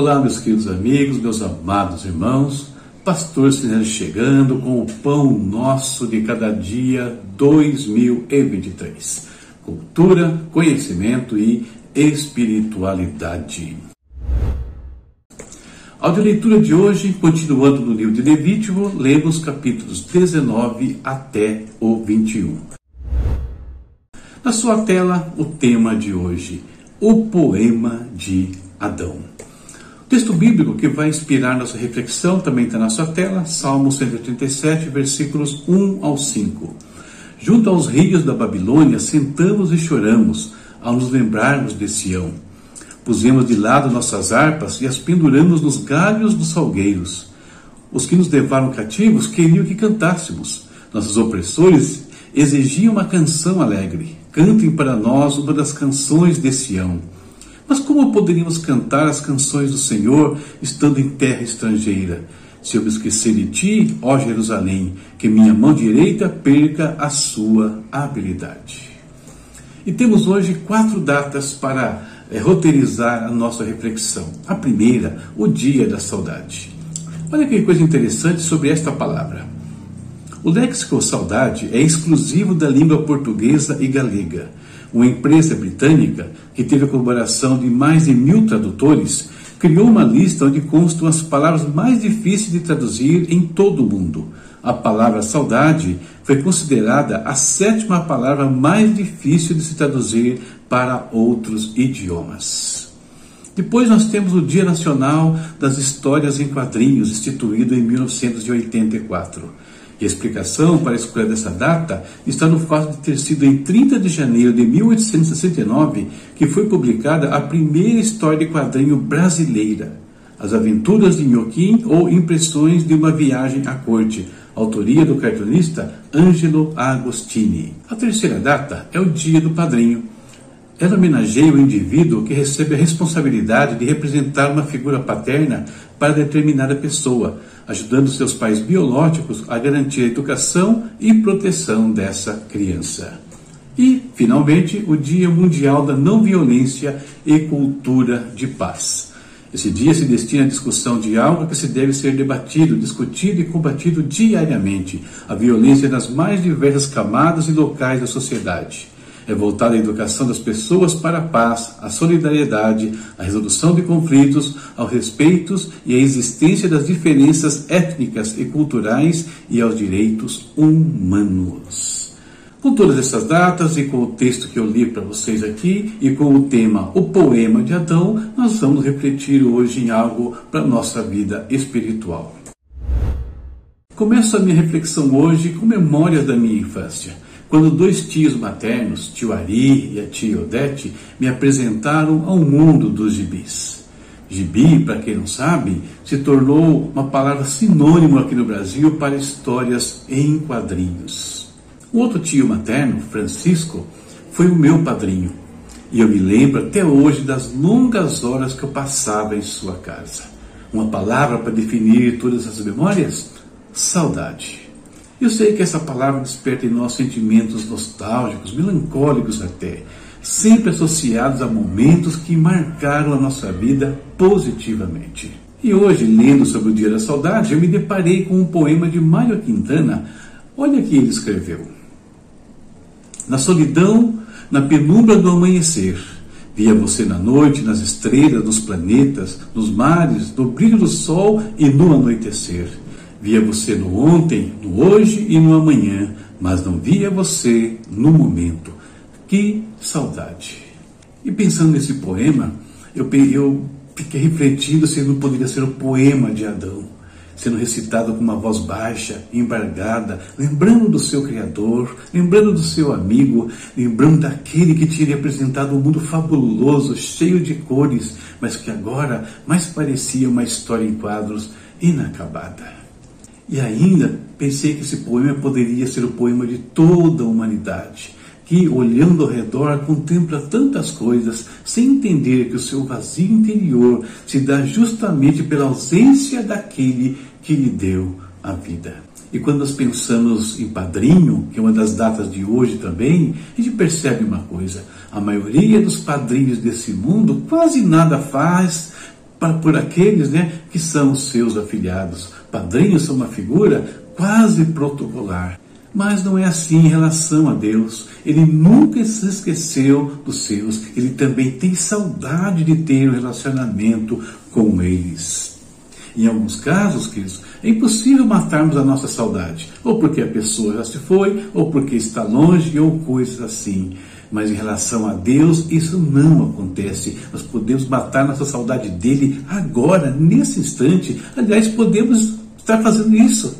Olá, meus queridos amigos, meus amados irmãos, Pastor Sinélio chegando com o pão nosso de cada dia 2023. Cultura, conhecimento e espiritualidade. A leitura de hoje, continuando no livro de Levítico, lemos capítulos 19 até o 21. Na sua tela, o tema de hoje, o poema de Adão. Texto bíblico que vai inspirar nossa reflexão também está na sua tela, Salmo 187, versículos 1 ao 5. Junto aos rios da Babilônia, sentamos e choramos ao nos lembrarmos de Sião. Pusemos de lado nossas harpas e as penduramos nos galhos dos salgueiros. Os que nos levaram cativos queriam que cantássemos. Nossos opressores exigiam uma canção alegre. Cantem para nós uma das canções de Sião. Mas como poderíamos cantar as canções do Senhor estando em terra estrangeira? Se eu me esquecer de ti, ó Jerusalém, que minha mão direita perca a sua habilidade. E temos hoje quatro datas para é, roteirizar a nossa reflexão. A primeira, o dia da saudade. Olha que coisa interessante sobre esta palavra. O léxico saudade é exclusivo da língua portuguesa e galega. Uma empresa britânica, que teve a colaboração de mais de mil tradutores, criou uma lista onde constam as palavras mais difíceis de traduzir em todo o mundo. A palavra saudade foi considerada a sétima palavra mais difícil de se traduzir para outros idiomas. Depois nós temos o Dia Nacional das Histórias em Quadrinhos, instituído em 1984. E a explicação para a escolha dessa data está no fato de ter sido em 30 de janeiro de 1869 que foi publicada a primeira história de quadrinho brasileira, As Aventuras de Nhoquim ou Impressões de uma Viagem à Corte, autoria do cartunista Angelo Agostini. A terceira data é o Dia do Padrinho. Ela homenageia o indivíduo que recebe a responsabilidade de representar uma figura paterna para determinada pessoa, ajudando seus pais biológicos a garantir a educação e proteção dessa criança. E, finalmente, o Dia Mundial da Não Violência e Cultura de Paz. Esse dia se destina à discussão de algo que se deve ser debatido, discutido e combatido diariamente: a violência nas mais diversas camadas e locais da sociedade é voltada à educação das pessoas para a paz, a solidariedade, a resolução de conflitos, ao respeito e à existência das diferenças étnicas e culturais e aos direitos humanos. Com todas essas datas e com o texto que eu li para vocês aqui e com o tema O Poema de Adão, nós vamos refletir hoje em algo para a nossa vida espiritual. Começo a minha reflexão hoje com memórias da minha infância quando dois tios maternos, tio Ari e a tia Odete, me apresentaram ao mundo dos gibis. Gibi, para quem não sabe, se tornou uma palavra sinônimo aqui no Brasil para histórias em quadrinhos. O outro tio materno, Francisco, foi o meu padrinho. E eu me lembro até hoje das longas horas que eu passava em sua casa. Uma palavra para definir todas essas memórias? Saudade. Eu sei que essa palavra desperta em nós sentimentos nostálgicos, melancólicos até, sempre associados a momentos que marcaram a nossa vida positivamente. E hoje, lendo sobre o Dia da Saudade, eu me deparei com um poema de Mário Quintana. Olha que ele escreveu. Na solidão, na penumbra do amanhecer, via você na noite, nas estrelas, nos planetas, nos mares, no brilho do sol e no anoitecer. Via você no ontem, no hoje e no amanhã, mas não via você no momento. Que saudade! E pensando nesse poema, eu, eu fiquei refletindo se não poderia ser o poema de Adão, sendo recitado com uma voz baixa, embargada, lembrando do seu Criador, lembrando do seu amigo, lembrando daquele que tinha apresentado um mundo fabuloso, cheio de cores, mas que agora mais parecia uma história em quadros inacabada. E ainda pensei que esse poema poderia ser o poema de toda a humanidade, que, olhando ao redor, contempla tantas coisas, sem entender que o seu vazio interior se dá justamente pela ausência daquele que lhe deu a vida. E quando nós pensamos em padrinho, que é uma das datas de hoje também, a gente percebe uma coisa: a maioria dos padrinhos desse mundo quase nada faz para por aqueles né, que são seus afilhados. Padrinhos são uma figura quase protocolar. Mas não é assim em relação a Deus. Ele nunca se esqueceu dos seus. Ele também tem saudade de ter um relacionamento com eles. Em alguns casos, queridos, é impossível matarmos a nossa saudade, ou porque a pessoa já se foi, ou porque está longe, ou coisas assim. Mas em relação a Deus, isso não acontece. Nós podemos matar nossa saudade dele agora, nesse instante. Aliás, podemos estar fazendo isso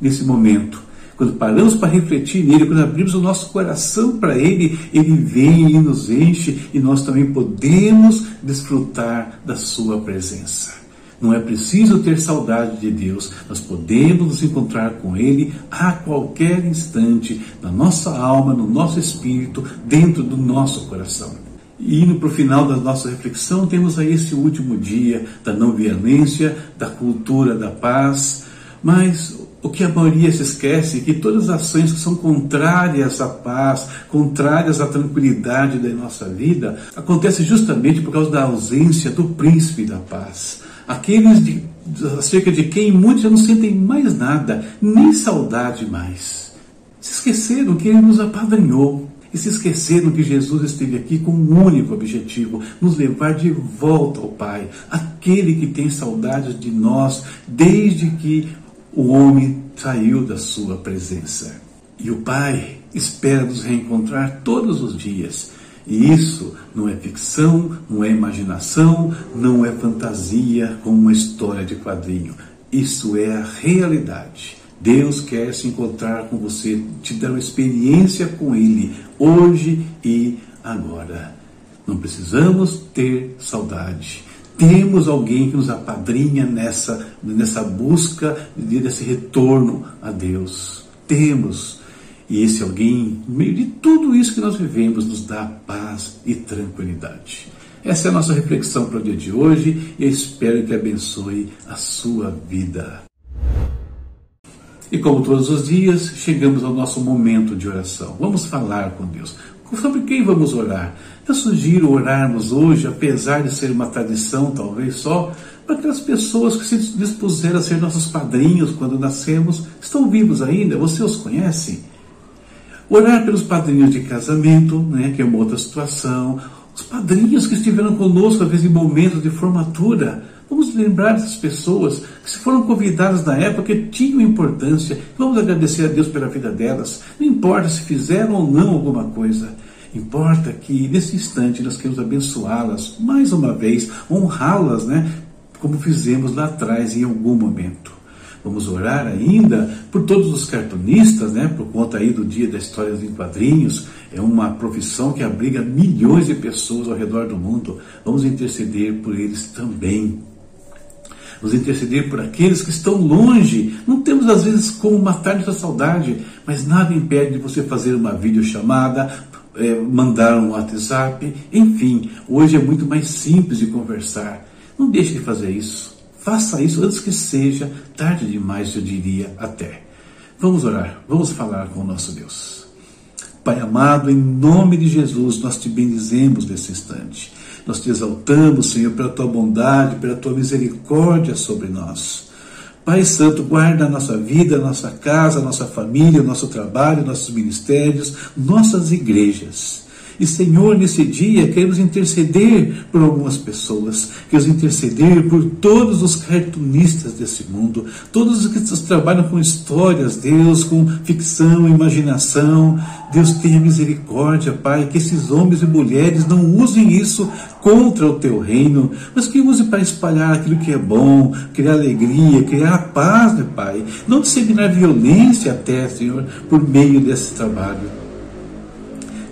nesse momento. Quando paramos para refletir nele, quando abrimos o nosso coração para ele, ele vem e nos enche e nós também podemos desfrutar da sua presença. Não é preciso ter saudade de Deus, nós podemos nos encontrar com Ele a qualquer instante, na nossa alma, no nosso espírito, dentro do nosso coração. E indo para o final da nossa reflexão, temos aí esse último dia da não violência, da cultura da paz, mas o que a maioria se esquece é que todas as ações que são contrárias à paz, contrárias à tranquilidade da nossa vida, acontecem justamente por causa da ausência do príncipe da paz. Aqueles de, acerca de quem muitos já não sentem mais nada, nem saudade mais. Se esqueceram que Ele nos apadrinhou e se esqueceram que Jesus esteve aqui com um único objetivo: nos levar de volta ao Pai, aquele que tem saudades de nós desde que o homem saiu da sua presença. E o Pai espera nos reencontrar todos os dias e isso não é ficção, não é imaginação, não é fantasia como uma história de quadrinho. Isso é a realidade. Deus quer se encontrar com você, te dar uma experiência com Ele, hoje e agora. Não precisamos ter saudade. Temos alguém que nos apadrinha nessa, nessa busca, desse retorno a Deus. Temos. E esse alguém, no meio de tudo isso que nós vivemos, nos dá paz e tranquilidade. Essa é a nossa reflexão para o dia de hoje e eu espero que abençoe a sua vida. E como todos os dias, chegamos ao nosso momento de oração. Vamos falar com Deus. Sobre quem vamos orar? Eu sugiro orarmos hoje, apesar de ser uma tradição, talvez só, para aquelas pessoas que se dispuseram a ser nossos padrinhos quando nascemos, estão vivos ainda, você os conhece? Orar pelos padrinhos de casamento, né, que é uma outra situação. Os padrinhos que estiveram conosco, às vezes, em momentos de formatura. Vamos lembrar dessas pessoas que se foram convidadas na época que tinham importância. Vamos agradecer a Deus pela vida delas. Não importa se fizeram ou não alguma coisa. Importa que nesse instante nós queremos abençoá-las mais uma vez, honrá-las, né? Como fizemos lá atrás em algum momento. Vamos orar ainda por todos os cartunistas, né? Por conta aí do Dia das Histórias em Quadrinhos. É uma profissão que abriga milhões de pessoas ao redor do mundo. Vamos interceder por eles também. Vamos interceder por aqueles que estão longe. Não temos às vezes como matar essa saudade, mas nada impede de você fazer uma videochamada, é, mandar um WhatsApp, enfim, hoje é muito mais simples de conversar. Não deixe de fazer isso. Faça isso antes que seja tarde demais, eu diria até. Vamos orar, vamos falar com o nosso Deus. Pai amado, em nome de Jesus, nós te bendizemos nesse instante. Nós te exaltamos, Senhor, pela tua bondade, pela tua misericórdia sobre nós. Pai Santo, guarda a nossa vida, a nossa casa, a nossa família, o nosso trabalho, nossos ministérios, nossas igrejas. E, Senhor, nesse dia queremos interceder por algumas pessoas, queremos interceder por todos os cartunistas desse mundo, todos os que trabalham com histórias, Deus, com ficção, imaginação. Deus tenha misericórdia, Pai, que esses homens e mulheres não usem isso contra o teu reino, mas que use para espalhar aquilo que é bom, criar alegria, criar paz, né, Pai? Não disseminar violência até, Senhor, por meio desse trabalho.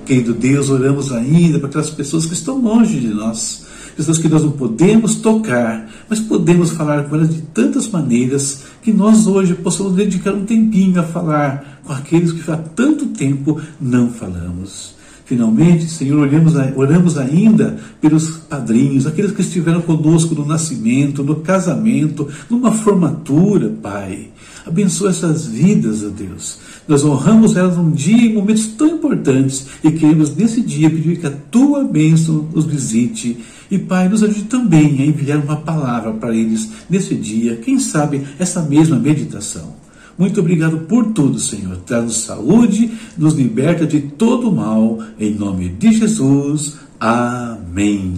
Querido Deus, oramos ainda para aquelas pessoas que estão longe de nós, pessoas que nós não podemos tocar, mas podemos falar com elas de tantas maneiras que nós hoje possamos dedicar um tempinho a falar com aqueles que há tanto tempo não falamos. Finalmente, Senhor, oramos, oramos ainda pelos padrinhos, aqueles que estiveram conosco no nascimento, no casamento, numa formatura, Pai. Abençoa essas vidas, ó Deus. Nós honramos elas um dia em momentos tão importantes e queremos nesse dia pedir que a tua bênção nos visite E Pai, nos ajude também a enviar uma palavra para eles nesse dia, quem sabe essa mesma meditação. Muito obrigado por tudo, Senhor. Traz-nos saúde, nos liberta de todo mal, em nome de Jesus. Amém.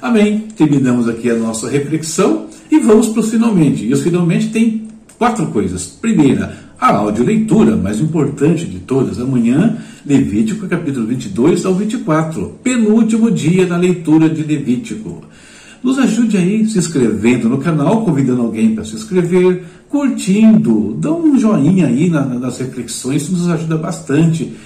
Amém. Terminamos aqui a nossa reflexão e vamos para os finalmente. E os finalmente tem quatro coisas. Primeira, a audioleitura, mais importante de todas, amanhã, Levítico capítulo 22 ao 24, penúltimo dia da leitura de Levítico. Nos ajude aí se inscrevendo no canal, convidando alguém para se inscrever, curtindo, dá um joinha aí nas reflexões, isso nos ajuda bastante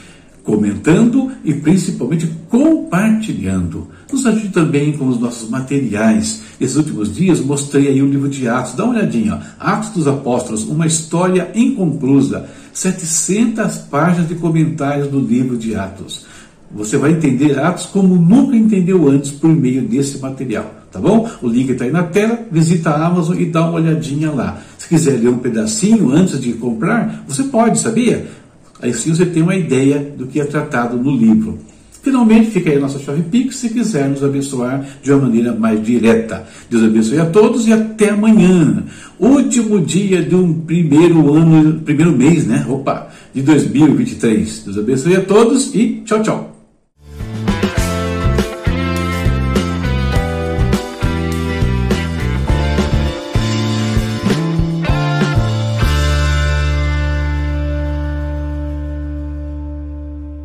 comentando e principalmente compartilhando. Nos ajude também com os nossos materiais. Esses últimos dias mostrei aí o livro de Atos. Dá uma olhadinha. Ó. Atos dos Apóstolos, uma história inconclusa. 700 páginas de comentários do livro de Atos. Você vai entender Atos como nunca entendeu antes por meio desse material, tá bom? O link está aí na tela, visita a Amazon e dá uma olhadinha lá. Se quiser ler um pedacinho antes de comprar, você pode, sabia? Assim você tem uma ideia do que é tratado no livro. Finalmente, fica aí a nossa chave Pix se quiser nos abençoar de uma maneira mais direta. Deus abençoe a todos e até amanhã. Último dia de um primeiro ano, primeiro mês, né? Opa, de 2023. Deus abençoe a todos e tchau, tchau.